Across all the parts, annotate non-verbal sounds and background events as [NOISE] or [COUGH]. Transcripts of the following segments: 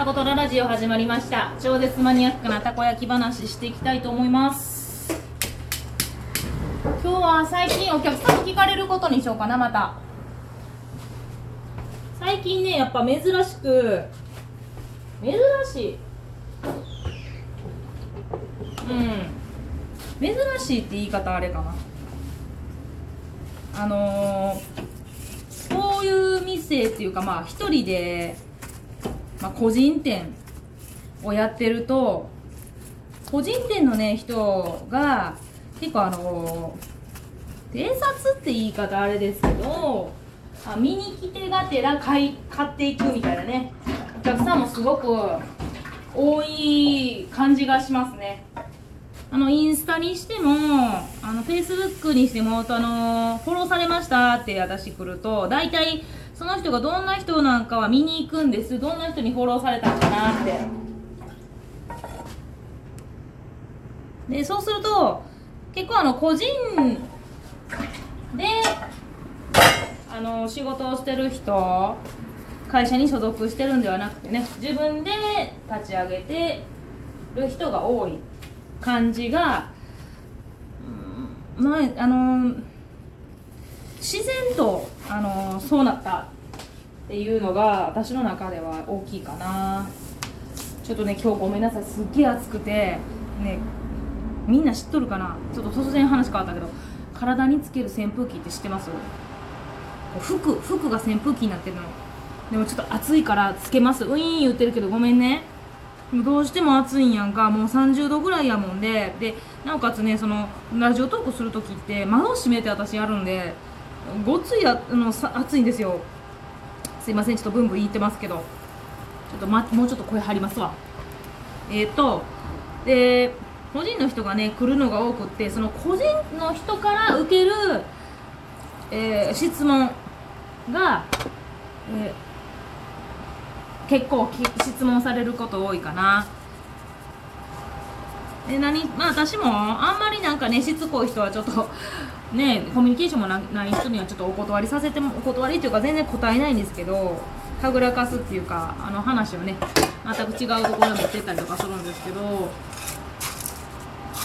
タコトララジオ始まりました。超絶マニアックなたこ焼き話していきたいと思います。今日は最近お客さんに聞かれることにしようかなまた。最近ねやっぱ珍しく珍しい。うん。珍しいって言い方あれかな。あのー、こういう店っていうかまあ一人でまあ、個人店をやってると個人店のね人が結構あの偵察って言い方あれですけどあ見に来てがてら買い買っていくみたいなねお客さんもすごく多い感じがしますね。あのインスタにしてもあのフェイスブックにしてもあのフォローされましたって私来ると大体その人がどんな人なんかは見に行くんです。どんな人にフォローされたんかなって。でそうすると結構あの個人であの仕事をしてる人会社に所属してるんではなくてね自分で立ち上げてる人が多い感じが、うん、まああの自然とあのそうなったっていうのが私の中では大きいかな。ちょっとね今日ごめんなさい。すっげえ暑くて。ねみんな知っとるかな。ちょっと突然話変わったけど体につける扇風機って知ってます？服服が扇風機になってるのでもちょっと暑いからつけます。ウィーン言ってるけどごめんね。どうしても暑いんやんか。もう30度ぐらいやもんで。でなおかつねそのラジオトークする時って窓閉めて私やるんで。ごついあのさ暑いんですよ。すいませんちょっとブンブン言ってますけど。ちょっと、ま、もうちょっと声張りますわ。えっ、ー、とで個人の人がね来るのが多くってその個人の人から受ける、えー、質問が、えー、結構質問されること多いかな。で何？まあ私もあんまりなんかねしつこい人はちょっとねコミュニケーションもない人にはちょっとお断りさせてもお断りっていうか全然答えないんですけどはぐらかすっていうかあの話をね全く違うところに持ってったりとかするんですけど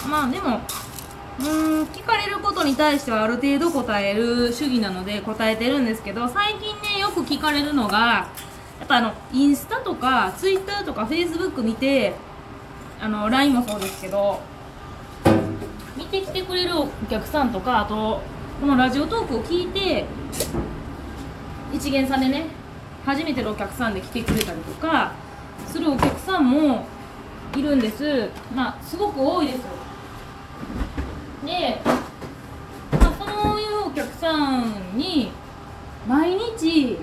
まあでもうん聞かれることに対してはある程度答える主義なので答えてるんですけど最近ねよく聞かれるのがやっぱあのインスタとかツイッターとかフェイスブック見てあの LINE もそうですけど見てきてくれるお客さんとかあとこのラジオトークを聞いて一元さんでね初めてのお客さんで来てくれたりとかするお客さんもいるんです。まあすごく多いですよ。で、まあ、そういうお客さんに毎日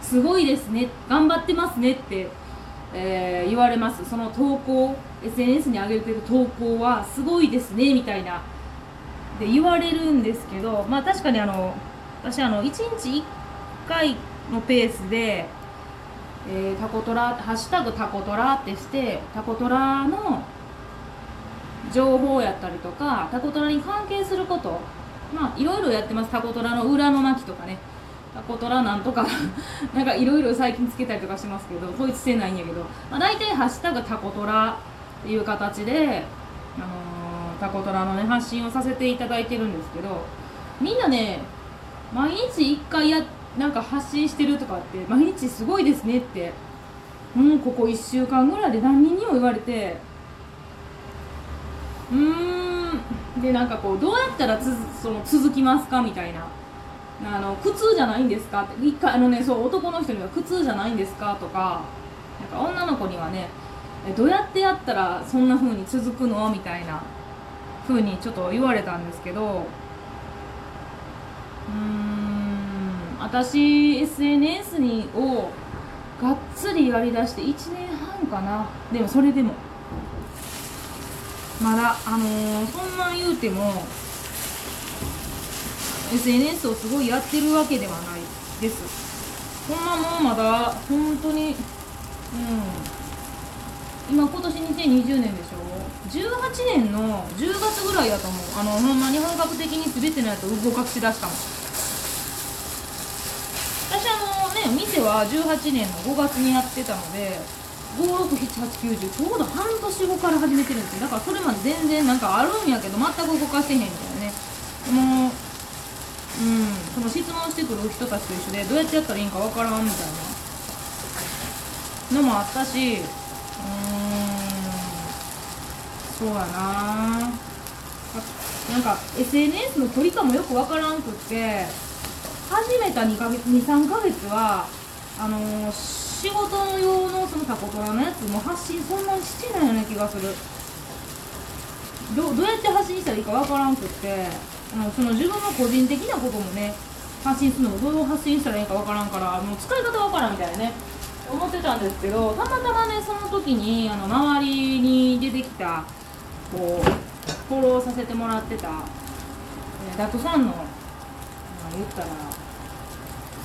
すごいですね頑張ってますねってえー、言われます。その投稿 SNS に上げてる投稿はすごいですねみたいな。で言われるんですけどまあ確かにあの私あの1日1回のペースで、えー、タコトラハッシュタグタコトラってしてタコトラの情報やったりとかタコトラに関係することまあいろいろやってます。タコトラの裏の巻きとかね。タコトラなんとか [LAUGHS] なんかいろいろ最近つけたりとかしますけど統一性ないんやけど、まあ、大体「ハッシュタグタコトラ」っていう形で、あのー、タコトラのね発信をさせていただいてるんですけどみんなね毎日1回やなんか発信してるとかって毎日すごいですねってうんここ1週間ぐらいで何人にも言われてうーんでなんかこうどうやったらつその続きますかみたいな。あの苦痛じゃないんですか？って一回あのねそう男の人には苦痛じゃないんですか？とかなんか女の子にはねどうやってやったらそんな風に続くの？みたいな風にちょっと言われたんですけどうーん私 SNS にをがっつりやりだして1年半かな。でもそれでも。まだあのー、そんなん言うても SNS をすごいやってるわけではないです。ほんまもうまだ本当にうん。今今年2020年でしょ？18年の10月ぐらいやと思う。あのほんまに本格的に全てのやつを動かし出したの。私あのね店は18年の5月にやってたので567890ちょうど半年後から始めてるんですよ。だからそれまで全然なんかあるんやけど全く動かせへんみたいなね。もううん。その質問してくる人たちと一緒でどうやってやったらいいんかわからんみたいなのもあったしうーんそうやな。なんか SNS の距離感もよくわからんくって始めた23ヶ月はあのー、仕事用のそのタコトラのやつも発信そんなにしてないような気がする。どどうやって発信したらいいかわからんくってあのその自分の個人的なこともね発信するのもどう発信したらいいかわからんからもう使い方わからんみたいなね思ってたんですけどたまたまねその時にあの周りに出てきたこうフォローさせてもらってた、えダクさんの、まあ、言ったら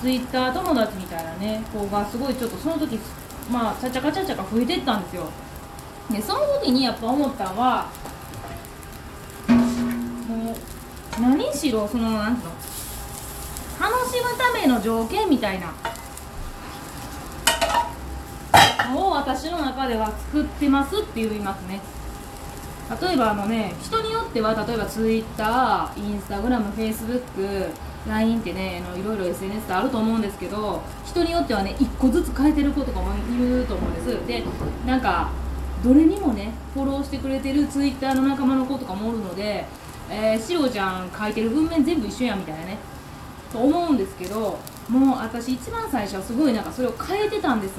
ツイッター友達みたいなね子がすごいちょっとその時まあちゃちゃかちゃちゃか増えてったんですよ。でその時にやっぱ思ったのは何しろそのなんつうの？楽しむための条件みたいな。を私の中では作ってますって言いますね。例えばあのね人によっては例えば Twitter、Instagram、Facebook、LINE ってねあのいろいろ SNS ってあると思うんですけど人によってはね1個ずつ変えてる子とかもいると思うんです。でなんかどれにもねフォローしてくれてる Twitter の仲間の子とかもおるのでえー、しろちゃん書いてる文面全部一緒やみたいなね。と思うんですけどもう私一番最初はすごいなんかそれを変えてたんです。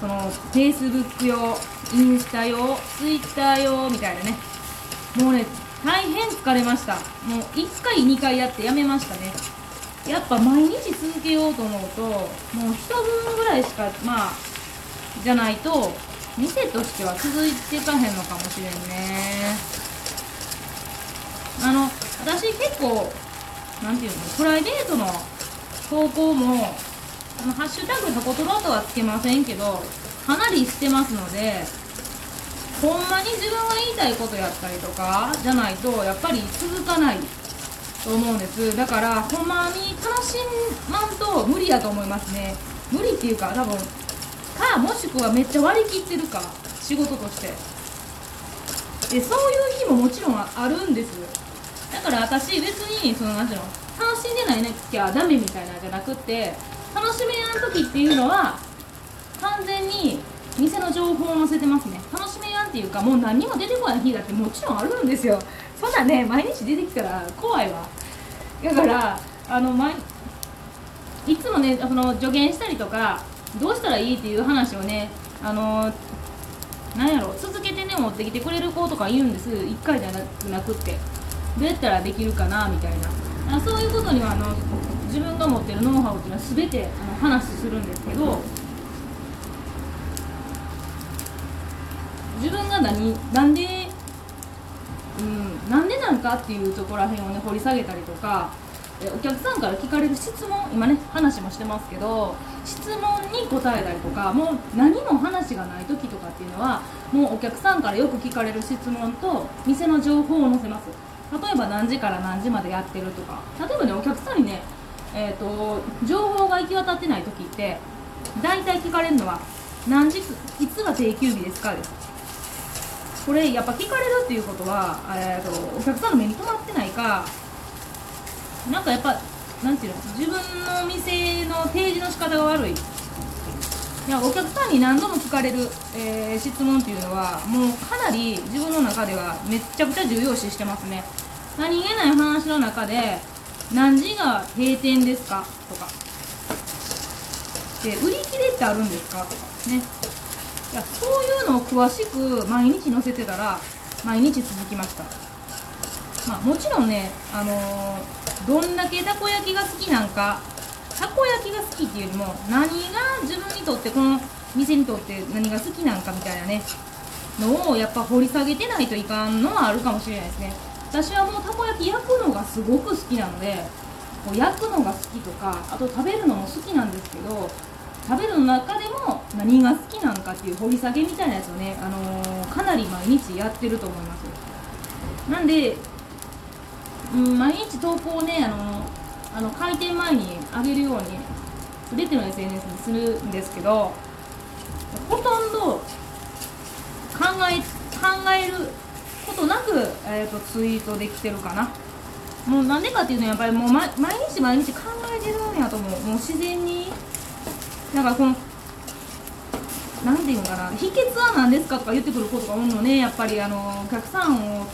その Facebook 用インスタ用 Twitter 用みたいなね。もうね大変疲れました。もう1回2回やってやめましたね。やっぱ毎日続けようと思うともう1分ぐらいしかまあじゃないと店としては続いていかへんのかもしれんね。私結構なんていうのプライベートの投稿もあのハッシュタグタコトロとはつけませんけどかなりしてますのでほんまに自分が言いたいことやったりとかじゃないとやっぱり続かないと思うんです。だからほんまに楽しまんと無理やと思いますね。無理っていうか多分かもしくはめっちゃ割り切ってるか仕事として。でそういう日ももちろんあるんです。だから私別にその何ていうの楽しんでないなきゃダメみたいなんじゃなくって楽しめやん時っていうのは完全に店の情報を載せてますね。楽しめやんっていうかもう何も出てこない日だってもちろんあるんですよ。そんなね毎日出てきたら怖いわ。だからあの毎いつもねその助言したりとかどうしたらいいっていう話をねあのなんやろ続けてね持ってきてくれる子とか言うんです。1回じゃなくって。どうやったらできるかなみたいな。そういうことにはあの自分が持ってるノウハウっていうのは全てあの話するんですけど自分が何なんでうんなんでなんかっていうところら辺をね掘り下げたりとかお客さんから聞かれる質問今ね話もしてますけど質問に答えたりとかもう何も話がない時とかっていうのはもうお客さんからよく聞かれる質問と店の情報を載せます。例えば何時から何時までやってるとか。例えばねお客さんにねえーと、情報が行き渡ってない時って大体聞かれるのは何時いつが定休日ですかです。これやっぱ聞かれるっていうことは、えーと、お客さんの目に留まってないかなんかやっぱなんていうの自分の店の提示の仕方が悪い。いやお客さんに何度も聞かれる、えー、質問っていうのはもうかなり自分の中ではめちゃくちゃ重要視してますね。何気ない話の中で何時が閉店ですか？とか。で売り切れってあるんですか？とか。ね。いやそういうのを詳しく毎日載せてたら毎日続きました。まあもちろんねあのー、どんだけたこ焼きが好きなんかたこ焼きが好きっていうよりも何が自分にとってこの店にとって何が好きなんかみたいなねのをやっぱ掘り下げてないといかんのはあるかもしれないですね。私はもうたこ焼き焼くのがすごく好きなのでもう焼くのが好きとかあと食べるのも好きなんですけど食べるの中でも何が好きなのかっていう掘り下げみたいなやつをね、あのー、かなり毎日やってると思います。なんで、うん、毎日投稿ね、あのー、あの開店前にあげるように全ての SNS にするんですけどほとんど考え考えることなく、えーと、ツイートできてるかな。もうなんでかっていうのはやっぱりもう、毎日毎日考えてるんやと思う。もう自然にだかこのなんていうのかな秘訣は何ですかとか言ってくることが多いのねやっぱりあのお客さんを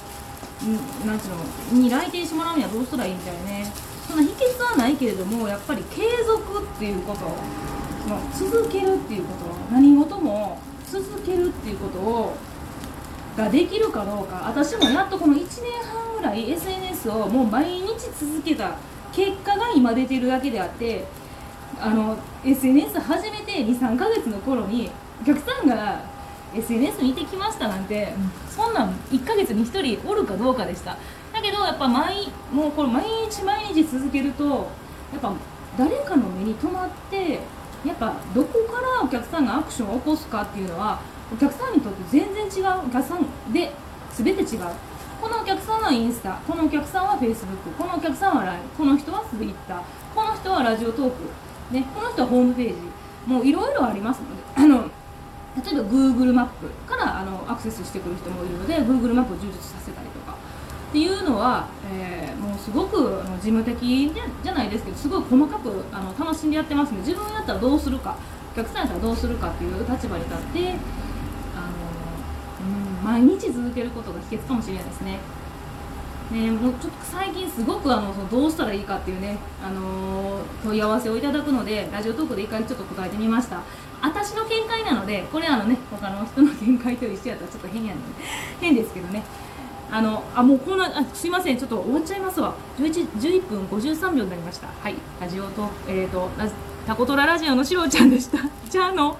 なんていうのに来店してもらうにはどうしたらいいみたいね。そんな秘訣はないけれどもやっぱり継続っていうこと続けるっていうこと何事も続けるっていうことをができるかどうか私もやっとこの1年半ぐらい SNS をもう毎日続けた結果が今出てるだけであってあの SNS 始めて23ヶ月の頃にお客さんが SNS 見てきましたなんて、そんなん1ヶ月に1人おるかどうかでした。だけどやっぱ毎もうこれ毎日毎日続けるとやっぱ誰かの目に留まってやっぱどこからお客さんがアクションを起こすかっていうのはお客さんにとって全然違うお客さんで全て違う。このお客さんはインスタこのお客さんはフェイスブックこのお客さんは LINE この人はツイッターこの人はラジオトーク、ね、この人はホームページもういろいろありますのであの例えば Google マップからあのアクセスしてくる人もいるので Google マップを充実させたりとかっていうのは、えー、もうすごくあの事務的じゃないですけどすごい細かくあの楽しんでやってますので自分やったらどうするかお客さんやったらどうするかっていう立場に立ってあの、うん、毎日続けることが秘訣かもしれないですね。ね、もうちょっと最近すごくあのそのどうしたらいいかっていうね、あのー、問い合わせをいただくのでラジオトークで一回ちょっと答えてみました。私の見解なのでこれあのね他の人の見解と一緒やったらちょっと変やね変ですけどね。あのあもうこんなあすいませんちょっと終わっちゃいますわ。11 11分53秒になりました。はい。ラジオとえっ、ー、とタコトララジオのしろちゃんでした。じゃあの